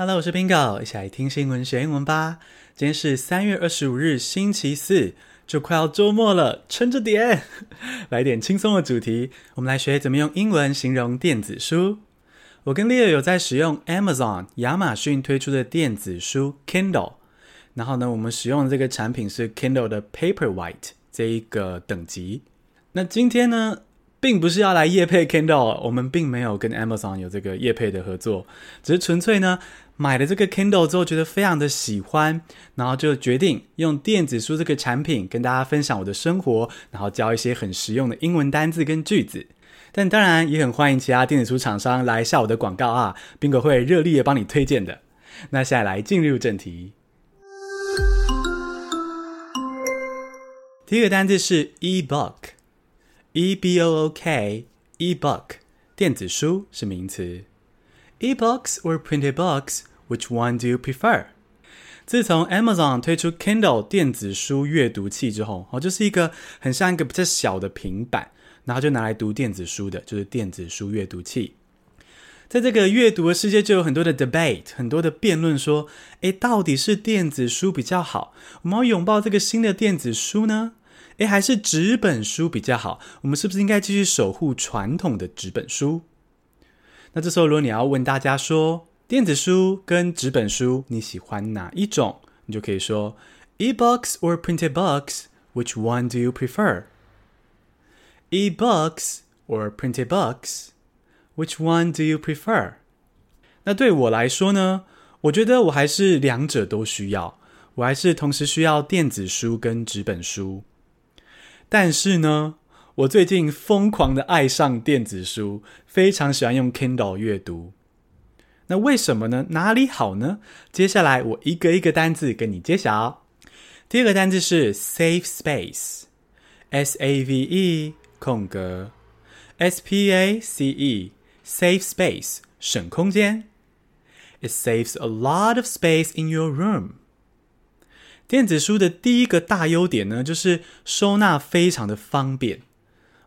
Hello，我是 Bingo，一起来听新闻学英文吧。今天是三月二十五日，星期四，就快要周末了，撑着点，来点轻松的主题。我们来学怎么用英文形容电子书。我跟 Leo 有在使用 Amazon 亚马逊推出的电子书 Kindle，然后呢，我们使用的这个产品是 Kindle 的 Paperwhite 这一个等级。那今天呢，并不是要来业配 Kindle，我们并没有跟 Amazon 有这个业配的合作，只是纯粹呢买了这个 Kindle 之后觉得非常的喜欢，然后就决定用电子书这个产品跟大家分享我的生活，然后教一些很实用的英文单字跟句子。但当然也很欢迎其他电子书厂商来下我的广告啊，Bingo 会热力的帮你推荐的。那现在来进入正题，第一个单字是 e-book。E B O O K e-book 电子书是名词。E-books or printed books, which one do you prefer？自从 Amazon 推出 Kindle 电子书阅读器之后，哦，就是一个很像一个比较小的平板，然后就拿来读电子书的，就是电子书阅读器。在这个阅读的世界，就有很多的 debate，很多的辩论，说，诶，到底是电子书比较好？我们要拥抱这个新的电子书呢？诶，还是纸本书比较好？我们是不是应该继续守护传统的纸本书？那这时候，如果你要问大家说，电子书跟纸本书，你喜欢哪一种？你就可以说，e-books or printed books，which one do you prefer？e-books or printed books，which one do you prefer？那对我来说呢，我觉得我还是两者都需要，我还是同时需要电子书跟纸本书。但是呢，我最近疯狂的爱上电子书，非常喜欢用 Kindle 阅读。那为什么呢？哪里好呢？接下来我一个一个单字跟你揭晓。第二个单字是 save space，S A V E 空格 S P A C E，save space 省空间。It saves a lot of space in your room。电子书的第一个大优点呢，就是收纳非常的方便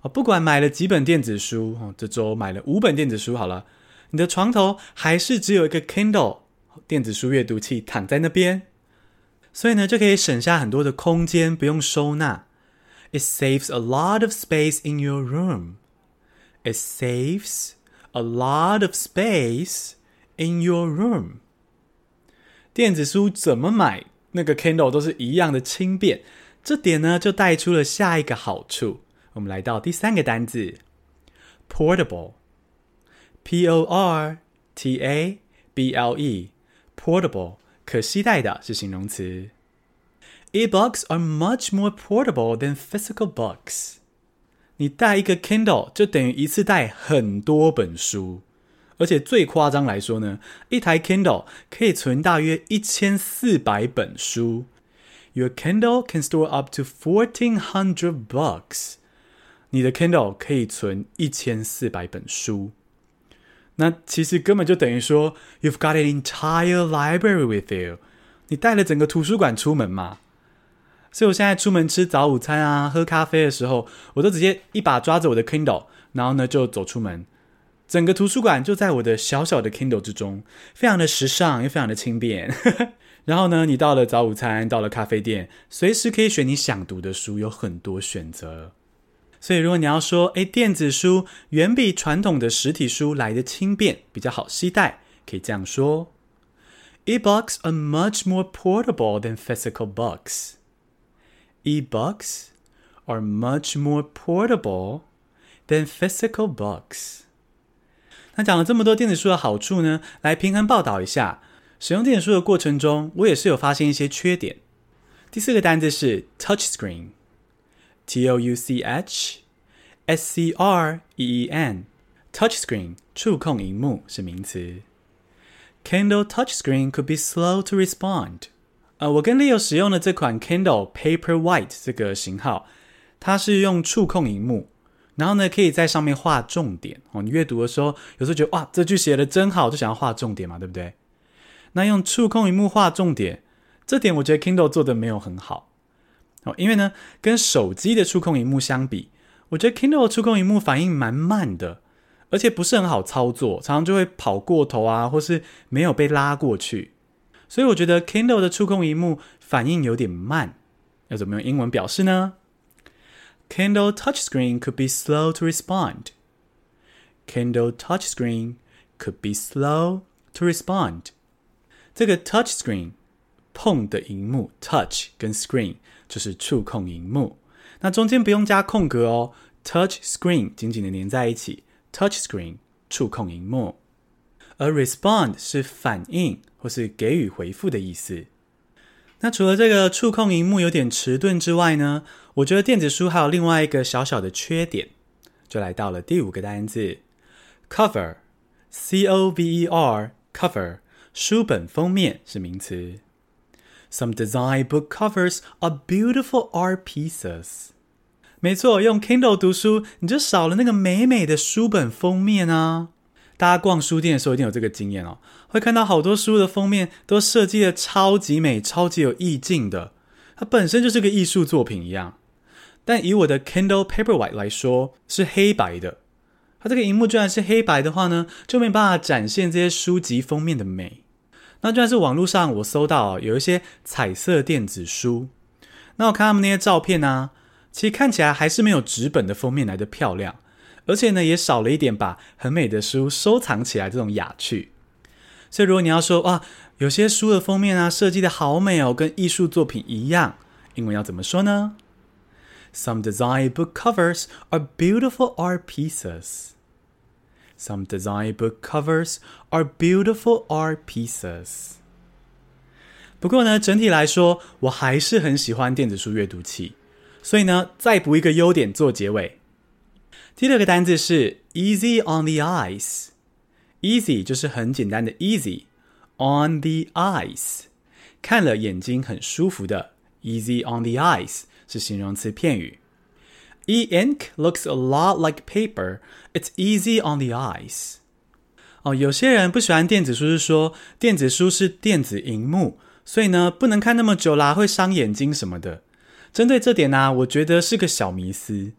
啊！不管买了几本电子书，哦，这周买了五本电子书好了，你的床头还是只有一个 Kindle 电子书阅读器躺在那边，所以呢，就可以省下很多的空间，不用收纳。It saves a lot of space in your room. It saves a lot of space in your room. 电子书怎么买？那个 Kindle 都是一样的轻便，这点呢就带出了下一个好处。我们来到第三个单字，portable，p o r t a b l e，portable 可携带的是形容词。E-books are much more portable than physical books。你带一个 Kindle 就等于一次带很多本书。而且最夸张来说呢，一台 Kindle 可以存大约一千四百本书。Your Kindle can store up to fourteen hundred books。你的 Kindle 可以存一千四百本书。那其实根本就等于说，You've got an entire library with you。你带了整个图书馆出门嘛？所以我现在出门吃早午餐啊，喝咖啡的时候，我都直接一把抓着我的 Kindle，然后呢就走出门。整个图书馆就在我的小小的 Kindle 之中，非常的时尚又非常的轻便。然后呢，你到了早午餐，到了咖啡店，随时可以选你想读的书，有很多选择。所以，如果你要说，哎，电子书远比传统的实体书来得轻便，比较好携带，可以这样说：E-books are much more portable than physical books. E-books are much more portable than physical books. 那讲了这么多电子书的好处呢，来平衡报道一下，使用电子书的过程中，我也是有发现一些缺点。第四个单字是 touch screen，T O U C H S C R E E N，touch screen 触控荧幕是名词。Kindle touch screen could be slow to respond。呃，我跟 Leo 使用的这款 Kindle Paperwhite 这个型号，它是用触控荧幕。然后呢，可以在上面画重点哦。你阅读的时候，有时候觉得哇，这句写的真好，就想要画重点嘛，对不对？那用触控荧幕画重点，这点我觉得 Kindle 做的没有很好哦。因为呢，跟手机的触控荧幕相比，我觉得 Kindle 的触控荧幕反应蛮慢的，而且不是很好操作，常常就会跑过头啊，或是没有被拉过去。所以我觉得 Kindle 的触控荧幕反应有点慢。要怎么用英文表示呢 ？Kindle touchscreen could be slow to respond. Kindle touchscreen could be slow to respond. 这个 touchscreen 碰的萤幕，touch 跟 screen 就是触控萤幕。那中间不用加空格哦，touch screen 紧紧的粘在一起，touch screen 触控萤幕。而 respond 是反应或是给予回复的意思。 那除了这个触控萤幕有点迟钝之外呢，我觉得电子书还有另外一个小小的缺点，就来到了第五个单字，cover，c o v e r，cover，书本封面是名词。Some design book covers are beautiful art pieces。没错，用 Kindle 读书，你就少了那个美美的书本封面啊。大家逛书店的时候一定有这个经验哦，会看到好多书的封面都设计的超级美、超级有意境的，它本身就是个艺术作品一样。但以我的 Kindle Paperwhite 来说，是黑白的。它这个荧幕居然是黑白的话呢，就没办法展现这些书籍封面的美。那居然是网络上我搜到有一些彩色电子书，那我看他们那些照片呢，其实看起来还是没有纸本的封面来的漂亮。而且呢，也少了一点把很美的书收藏起来这种雅趣。所以，如果你要说哇，有些书的封面啊，设计的好美哦，跟艺术作品一样，英文要怎么说呢？Some design book covers are beautiful art pieces. Some design book covers are beautiful art pieces. 不过呢，整体来说，我还是很喜欢电子书阅读器。所以呢，再补一个优点做结尾。第六个单字是 easy on the eyes，easy 就是很简单的 easy，on the eyes 看了眼睛很舒服的 easy on the eyes 是形容词片语。E-ink looks a lot like paper. It's easy on the eyes. 哦，有些人不喜欢电子书，是说电子书是电子荧幕，所以呢不能看那么久啦，会伤眼睛什么的。针对这点呢、我觉得是个小迷思。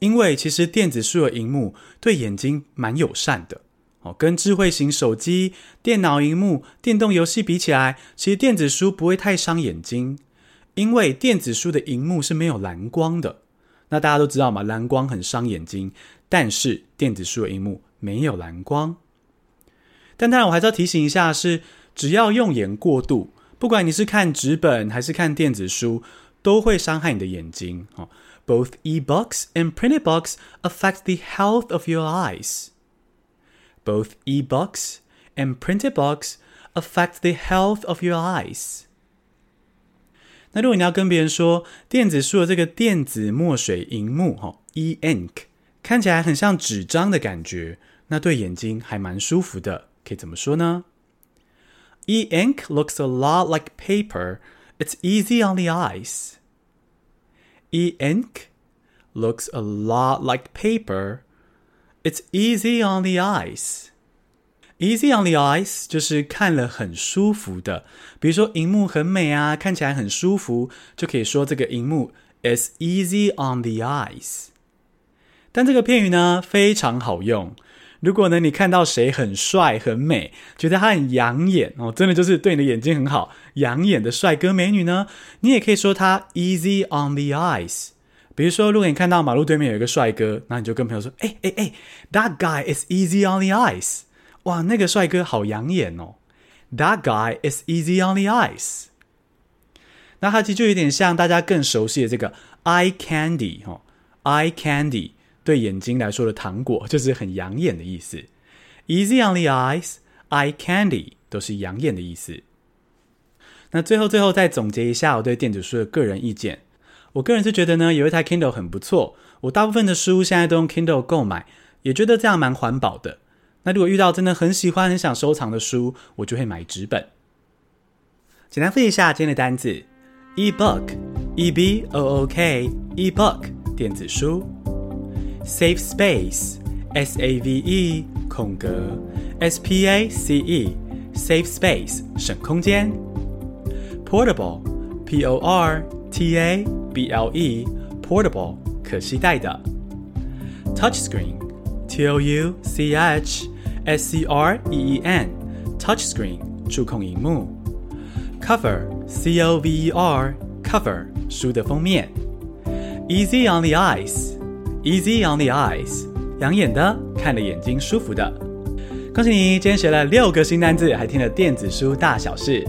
因为其实电子书的萤幕对眼睛蛮友善的哦，跟智慧型手机、电脑萤幕、电动游戏比起来，其实电子书不会太伤眼睛。因为电子书的萤幕是没有蓝光的，那大家都知道嘛，蓝光很伤眼睛。但是电子书的萤幕没有蓝光。但当然，我还是要提醒一下是，是只要用眼过度，不管你是看纸本还是看电子书，都会伤害你的眼睛哦。Both e-books and printed books affect the health of your eyes. Both e-books and printed books affect the health of your eyes. 那如果你要跟别人说电子书的这个电子墨水萤幕哈，e-ink 看起来很像纸张的感觉，那对眼睛还蛮舒服的，可以怎么说呢？E-ink looks a lot like paper. It's easy on the eyes. E-ink looks a lot like paper. It's easy on the eyes. Easy on the eyes 就是看了很舒服的，比如说萤幕很美啊，看起来很舒服，就可以说这个萤幕 is easy on the eyes。但这个片语呢，非常好用。 如果呢，你看到谁很帅很美，觉得他很养眼哦，真的就是对你的眼睛很好，养眼的帅哥美女呢，你也可以说他 easy on the eyes。比如说，如果你看到马路对面有一个帅哥，那你就跟朋友说，哎哎哎，That guy is easy on the eyes。哇，那个帅哥好养眼哦。That guy is easy on the eyes。那它其实就有点像大家更熟悉的这个 eye candy 哦，eye candy。对眼睛来说的糖果就是很养眼的意思。Easy on the eyes, eye candy 都是养眼的意思。那最后最后再总结一下我对电子书的个人意见。我个人是觉得呢，有一台 Kindle 很不错。我大部分的书现在都用 Kindle 购买，也觉得这样蛮环保的。那如果遇到真的很喜欢、很想收藏的书，我就会买纸本。简单复习一下今天的单字：e-book，e b o o k，e-book 电子书。Save space, S A V E 空格 S P A C E save space 省空间。Portable, P O R T A B L E portable 可携带的。Touchscreen, T O U C H S C R E E N，touchscreen 触控荧幕。Cover，C O V E R，cover 书的封面。Easy on the Easy on the eyes，养眼的，看了眼睛舒服的。恭喜你，今天学了六个新单字，还听了电子书大小事。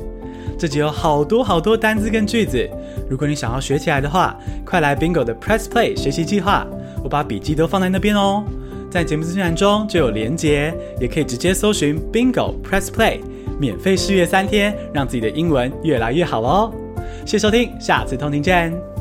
这集有好多好多单字跟句子，如果你想要学起来的话，快来 Bingo 的 Press Play 学习计划，我把笔记都放在那边哦。在节目资讯栏中就有连结，也可以直接搜寻 Bingo Press Play，免费试阅三天，让自己的英文越来越好哦。谢谢收听，下次通勤见。